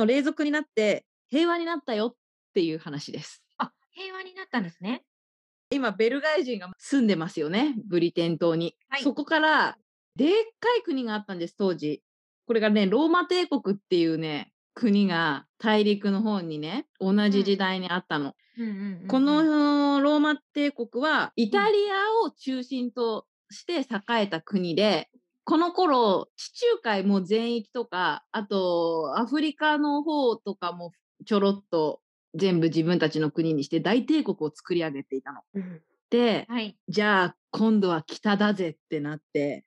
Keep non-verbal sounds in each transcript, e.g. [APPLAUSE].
の霊族になって平和になったよっていう話です。あ、平和になったんですね。今ベルガイ人が住んでますよねブリテン島に、はい。そこからでっかい国があったんです当時。これがねローマ帝国っていうね国が大陸の方にね同じ時代にあったの、このローマ帝国はイタリアを中心として栄えた国でこの頃地中海も全域とかあとアフリカの方とかもちょろっと全部自分たちの国にして大帝国を作り上げていたの。うんではい。じゃあ今度は北だぜってなって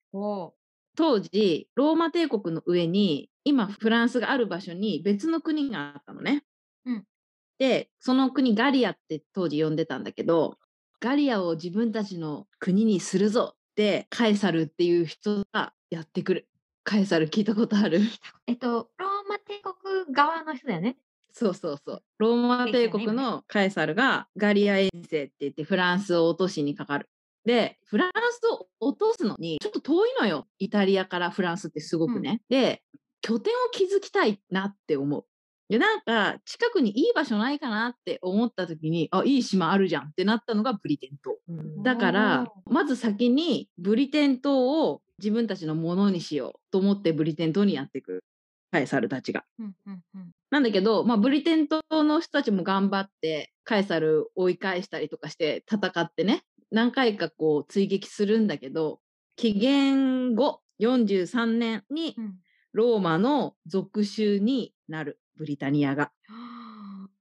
当時ローマ帝国の上に今フランスがある場所に別の国があったのね。うんでその国ガリアって当時呼んでたんだけどガリアを自分たちの国にするぞってカエサルっていう人がやってくる。カエサル聞いたことある？[LAUGHS] えっと、ローマ帝国側の人だよね。そうそうそう。ローマ帝国のカエサルがガリア遠征って言ってフランスを落としにかかる。で、フランスを落とすのにちょっと遠いのよ。イタリアからフランスってすごくね。で、拠点を築きたいなって思う。で、なんか近くにいい場所ないかなって思った時に、あ、いい島あるじゃんってなったのがブリテン島。うんだから、まず先にブリテン島を自分たちのものにしようと思ってブリテン島にやってくる。カエサルたちが。なんだけど、まあ、ブリテン島の人たちも頑張ってカエサル追い返したりとかして戦ってね何回かこう追撃するんだけど紀元後43年にうんローマの属州になるブリタニアが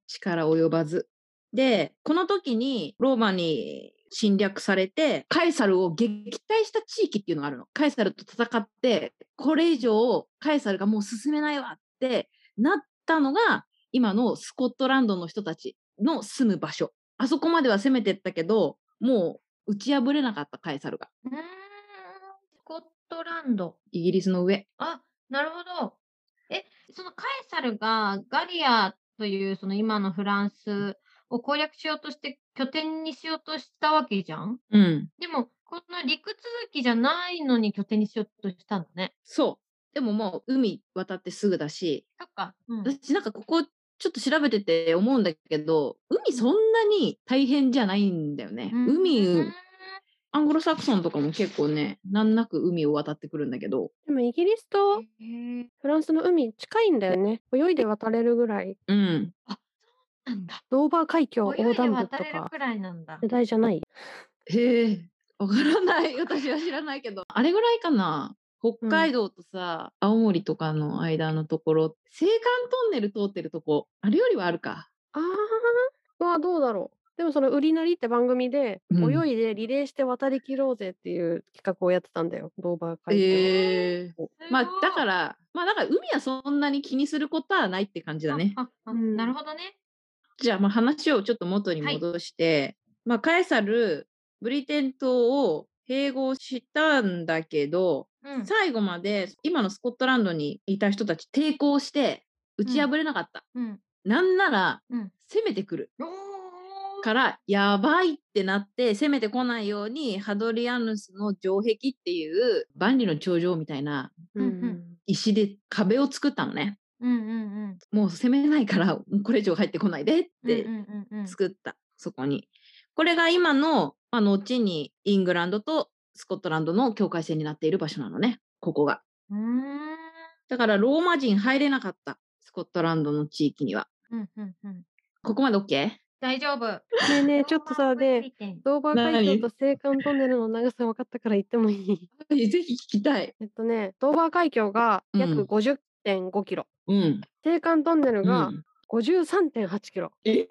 力及ばず。でこの時にローマに侵略されてカエサルを撃退した地域っていうのがあるの。カエサルと戦ってこれ以上カエサルがもう進めないわってなったのが今のスコットランドの人たちの住む場所。あそこまでは攻めてったけどもう打ち破れなかったカエサルがスコットランド。イギリスの上。あ、なるほど。え、そのカエサルがガリアというその今のフランスを攻略しようとして拠点にしようとしたわけじゃんうん。でも、この陸続きじゃないのに拠点にしようとしたんだね。そう。でももう海渡ってすぐだし、そっか。うん。私なんかここちょっと調べてて思うんだけど、海そんなに大変じゃないんだよね。うん海、アングロサクソンとかも結構ね、難なく海を渡ってくるんだけど、でもイギリスとフランスの海近いんだよね。泳いで渡れるぐらい。うん。なんだ。ドーバー海峡横断部とか渡れるくらいなんだ。世代じゃない？へえ、わからない。私は知らないけど。あれぐらいかな？北海道とさ、青森とかの間のところ、青函トンネル通ってるとこ、あれよりはあるか。ああ、うわ、どうだろう。でもその売りなりって番組で、うん泳いでリレーして渡り切ろうぜっていう企画をやってたんだよ。ドーバー海峡。ええおまあだから、まあだから海はそんなに気にすることはないって感じだね。あああうんなるほどね。じゃあまあ話をちょっと元にはい戻して、まあカエサル、ブリテン島を併合したんだけど、うん。最後まで今のスコットランドにいた人たち抵抗して打ち破れなかった。うん。なんならうん。攻めてくるおーからやばいってなって攻めてこないようにハドリアヌスの城壁っていう万里の長城みたいな石で壁を作ったのね。うんうんうん。もう攻めないからこれ以上入ってこないでって作った、そこに。これが今の、まあ、後にイングランドとスコットランドの境界線になっている場所なのね、ここが。うーん。だからローマ人入れなかった、スコットランドの地域には。うんうんうん。ここまで OK? 大丈夫。ねえねえ、ちょっとさ、で、で、ドーバー海何峡と青函トンネルの長さ分かったから言ってもいい？[LAUGHS] ぜひ聞きたい。えっとね、ドーバー海峡が約うん50.5キロ。うん。青函トンネルうがん、53.8キロ。えー、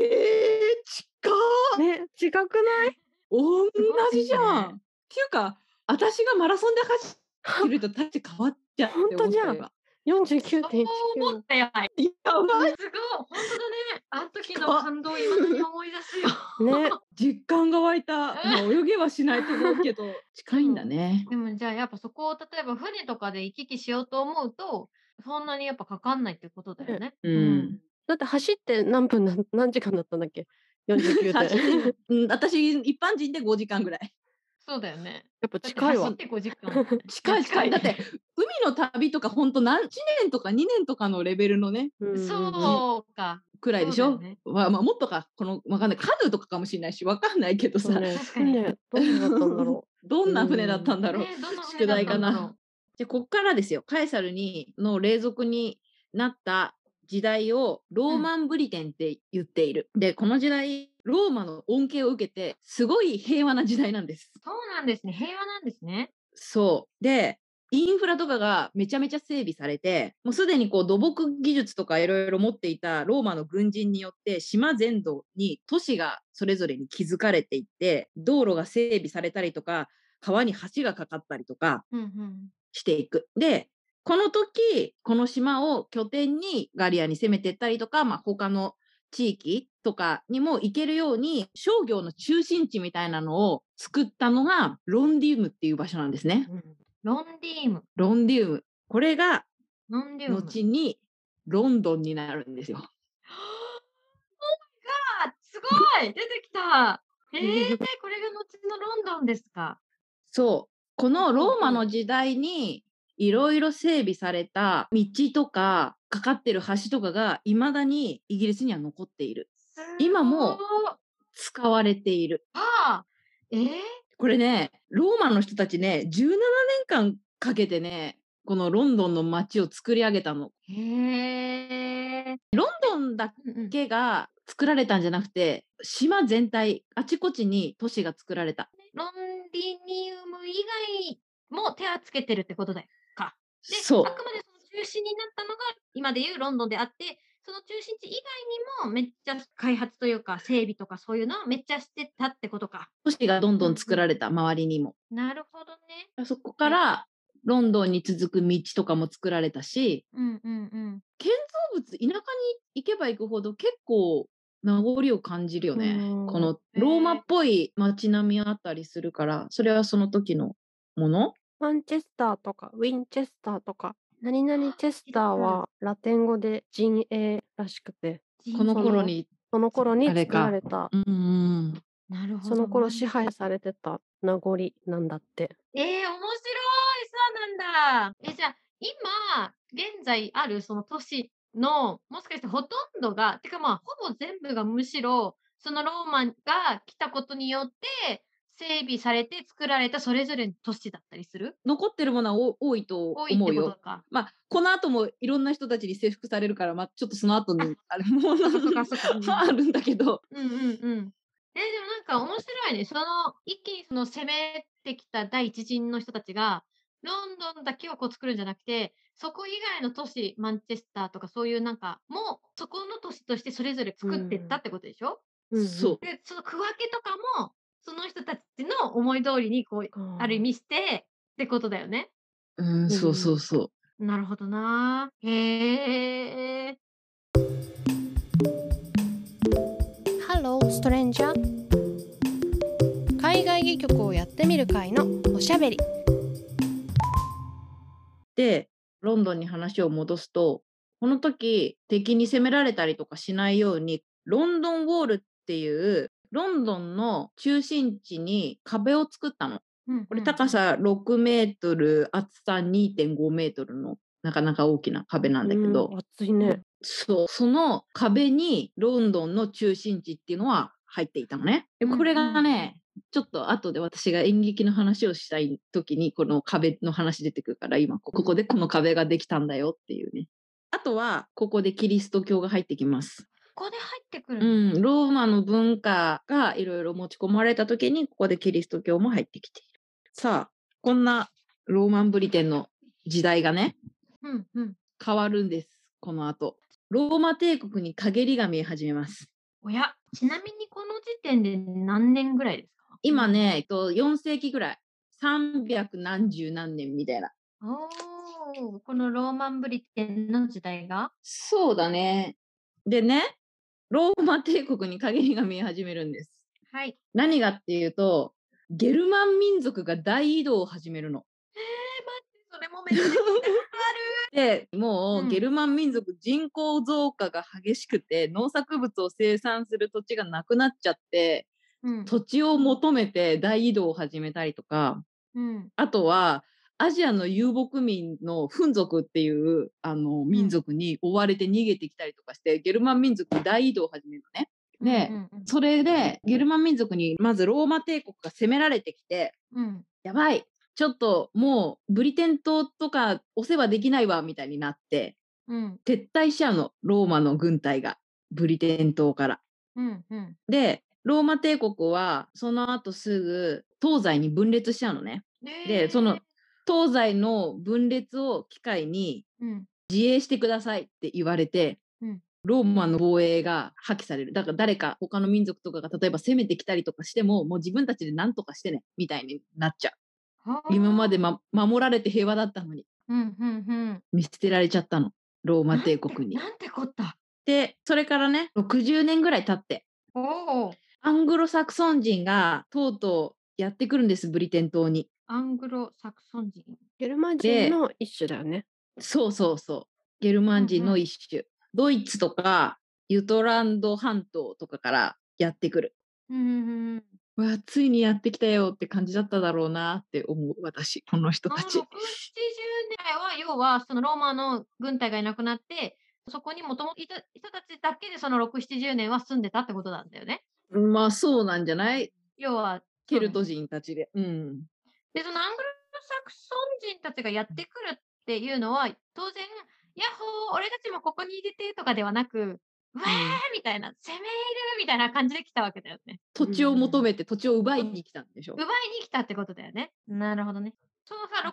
近っね、近くない？同じじゃん。ねっていうか、私がマラソンで走ると立って変わっちゃうって思ったほんとじゃん今 ?49.1 キそう思ロっ。たよ。やばい。すごい。本当だね。あの時の感動を今だに思い出すよ。ね、実感が湧いた。まあ、泳げはしないと思うけど、近いんだね。でもじゃあやっぱそこを例えば船とかで行き来しようと思うと、そんなにやっぱかかんないってことだよね。うん。だって走って何分な何時間だったんだっけ ?49 走点。ってうん私、一般人で5時間ぐらい。そうだよね。やっぱ近いわ走っ。て5時間。[LAUGHS] [LAUGHS] 近い近い。だって、海の旅とか本当何1年とか2年とかのレベルのね、うんうんうんそうか。くらいでしょ、ねまあ、まあ、もっとか、この、わかんない。カヌーとかかもしれないし、わかんないけどさ、そうね。確かに船 [LAUGHS] どんなだったんだろどんな船だったんだろう。宿題かなったんだろう。で、こっからですよ。カエサルに、の霊俗になった時代をローマンブリテンって言っている。で、この時代、ローマの恩恵を受けて、すごい平和な時代なんです。そうなんですね。平和なんですね。そう。で、インフラとかがめちゃめちゃ整備されて、もうすでにこう土木技術とかいろいろ持っていたローマの軍人によって島全土に都市がそれぞれに築かれていって、道路が整備されたりとか、川に橋がかかったりとかうんうん。していく。で、この時、この島を拠点にガリアに攻めていったりとか、まあ、他の地域とかにも行けるように商業の中心地みたいなのを作ったのがロンディウムっていう場所なんですね。ロンディーム。ロンディウム。これがロンディウム。後にロンドンになるんですよ。あすごい出てきたえー、[LAUGHS] これが後のロンドンですかそう。このローマの時代にいろいろ整備された道とかかかってる橋とかが未だにイギリスには残っている。今も使われている。ああえー、これね、ローマの人たちね、17年間かけてね、このロンドンの街を作り上げたの。へえ。ロンドンだけが作られたんじゃなくて、島全体、あちこちに都市が作られた。ロンディニウム以外も手はつけてるってことだよか。で、そうあ。くまでその中心になったのが今でいうロンドンであって、その中心地以外にもめっちゃ開発というか整備とかそういうのはめっちゃしてたってことか。都市がどんどん作られた、周りにも。なるほどね。そこから、ロンドンに続く道とかも作られたし、うんうんうん。建造物、田舎に行けば行くほど結構名残を感じるよねうん。このローマっぽい街並みあったりするから、それはその時のもの？マンチェスターとかウィンチェスターとか何々チェスターはラテン語で陣営らしくてこの頃に。その頃に作られたうんうん。なるほど。その頃支配されてた名残なんだって。えー、面白いそうなんだえ、じゃあ、今、現在あるその都市の、もしかしてほとんどが、てかまあ、ほぼ全部がむしろ、そのローマが来たことによって、整備されて作られたそれぞれの都市だったりする？残ってるものはお多いと思うよ。か。まあ、この後もいろんな人たちに征服されるから、まあ、ちょっとその後にあれも [LAUGHS] あるんだけど、うんうんうん。えーでもなんか面白いね。その、一気にその攻めてきた第一陣の人たちが、ロンドンだけをこう作るんじゃなくて、そこ以外の都市、マンチェスターとかそういうなんか、もうそこの都市としてそれぞれ作ってったってことでしょ、うんうんそう。で、その区分けとかも、その人たちの思い通りにこう、ある意味してってことだよね。うん、そうそうそう。なるほどな。へえ。ハローストレンジャー海外戯曲をやってみる会のおしゃべりで、ロンドンに話を戻すと、この時、敵に攻められたりとかしないように、ロンドンウォールっていう、ロンドンの中心地に壁を作ったの。これ高さ6メートル、厚さ2.5メートルのなかなか大きな壁なんだけど、うん暑いね。そう、その壁にロンドンの中心地っていうのは入っていたのね。これがね、ちょっと後で私が演劇の話をしたい時にこの壁の話出てくるから今ここでこの壁ができたんだよっていうね。あとはここでキリスト教が入ってきます。ここで入ってくるうの。ん、ローマの文化がいろいろ持ち込まれた時にここでキリスト教も入ってきている。さあ、こんなローマンブリテンの時代がね、うんうん。変わるんです。この後。ローマ帝国に陰りが見え始めます。おや、ちなみにこの時点で何年ぐらいですか？今。ね、えっと、4世紀ぐらい。300何十何年みたいな。おーこのローマンブリテンの時代が？そうだね。でね、ローマ帝国に陰りが見え始めるんです。はい。何がっていうと、ゲルマン民族が大移動を始めるの。えー、待って、それもめっちゃ聞いたことで、もううんゲルマン民族人口増加が激しくて、農作物を生産する土地がなくなっちゃって、うん。土地を求めて大移動を始めたりとか、うん。あとはアジアの遊牧民のフン族っていうあの民族に追われて逃げてきたりとかして、ゲルマン民族に大移動を始めるのね。でうんうんそれでゲルマン民族にまずローマ帝国が攻められてきて、うん。やばいちょっともうブリテン島とかお世話できないわみたいになってうん。撤退しちゃうのローマの軍隊がブリテン島から。うん。うん。でローマ帝国はその後すぐ東西に分裂しちゃうのね。でその東西の分裂を機会にうん。自衛してくださいって言われて、うんローマの防衛が破棄されるだから誰か他の民族とかが例えば攻めてきたりとかしてももう自分たちで何とかしてねみたいになっちゃうはあ今まで、ま、守られて平和だったのにうん。うん。うん。見捨てられちゃったのローマ帝国に。なんて [LAUGHS] こった。でそれからね60年ぐらい経って。アングロサクソン人がとうとうやってくるんですブリテン島に。アングロサクソン人。ゲルマンで人の一種だよね。そうそうそう。ゲルマン人の一種。ドイツとかユトランド半島とかからやってくる。うん。うん。うわついにやってきたよって感じだっただろうなって思う私この人たち6、70。年代は、要は、そのローマの軍隊がいなくなって、そこにもともといた人たちだけでその6、70年は住んでたってことなんだよね。まあそうなんじゃない？要は、ケルト人たちで。うん。で、そのアングロサクソン人たちがやってくるっていうのは、当然、ヤッホー、俺たちもここに入れてとかではなく、うわーみたいな、攻め入るみたいな感じで来たわけだよね。土地を求めて土地を奪いに来たんでしょ？奪い。に来たってことだよね。なるほどね。そのさ、6、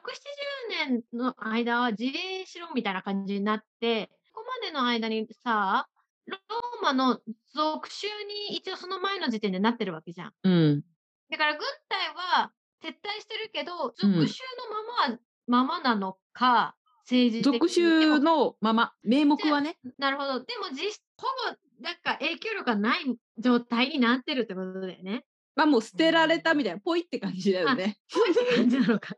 70年の間は自衛しろみたいな感じになって、ここまでの間にさ、ローマの属州に一応その前の時点でなってるわけじゃん。うん。だから軍隊は撤退してるけど、うん属州のままは、ままなのか、政治属州のまま名目はね。なるほど。でも実質、ほぼ、なんか影響力がない状態になってるってことだよね。まあもう捨てられたみたいなポイって感じだよね。ぽいって感じなのか。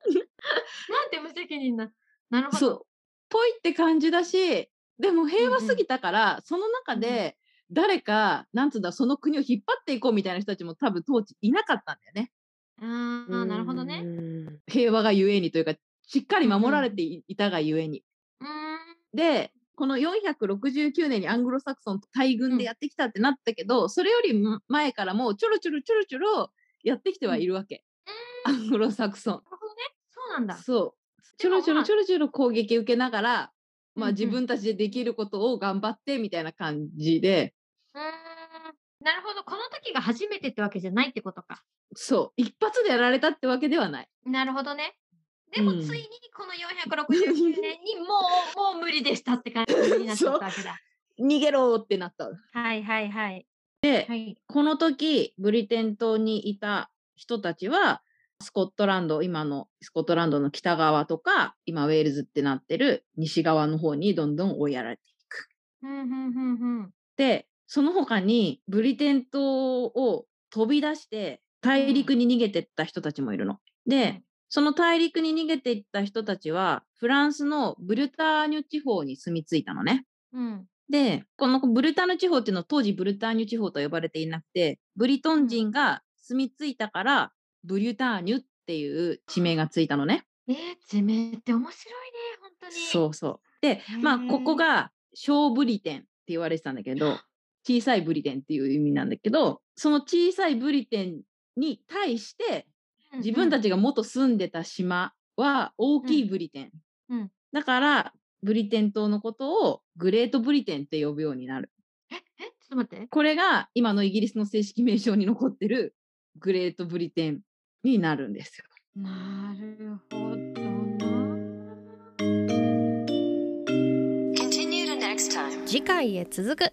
なんて無責任な。なるほど。そう。ぽいって感じだし、でも平和すぎたから、その中で誰か、なんつうんだ、その国を引っ張っていこうみたいな人たちも多分当時いなかったんだよね。ああ、なるほどね。ね。平和がゆえにというか、しっかり守られていいたがゆえに。うーん。で、この469年にアングロサクソンと大軍でやってきたってなったけど、それよりも前からもうちょろちょろちょろちょろやってきてはいるわけ。アングロサクソン。なるほどね。そうなんだ。そう。ちょろちょろちょろちょろ攻撃受けながら、まあうんうん自分たちでできることを頑張ってみたいな感じで、うーん。なるほど。この時が初めてってわけじゃないってことか。そう。一発でやられたってわけではない。なるほどね。でもうんついにこの469年にもう、[LAUGHS] もう無理でしたって感じになっちゃったわけだ。逃げろってなった。はいはいはい。で、はい。この時、ブリテン島にいた人たちは、スコットランド、今のスコットランドの北側とか、今ウェールズってなってる西側の方にどんどん追いやられていく。ふんふんふんふん。で、その他にブリテン島を飛び出して大陸に逃げてった人たちもいるの。で、その大陸に逃げていった人たちは、フランスのブルターニュ地方に住み着いたのね。うん。で、このブルターニュ地方っていうのは当時ブルターニュ地方と呼ばれていなくて、ブリトン人が住み着いたから、ブリュターニュっていう地名がついたのね。えー、地名って面白いね、本当に。そうそう。で、まあ、ここが小ブリテンって言われてたんだけど、小さいブリテンっていう意味なんだけど、その小さいブリテンに対して、うん。自分たち。ちが元住んでた島は大きいブリテン。うんだから、ブリテン島のことをグレートブリテンって呼ぶようになる。え、え、ちょっと待って。これが今のイギリスの正式名称に残ってるグレートブリテンになるんですよ。なるほどな。次回へ続く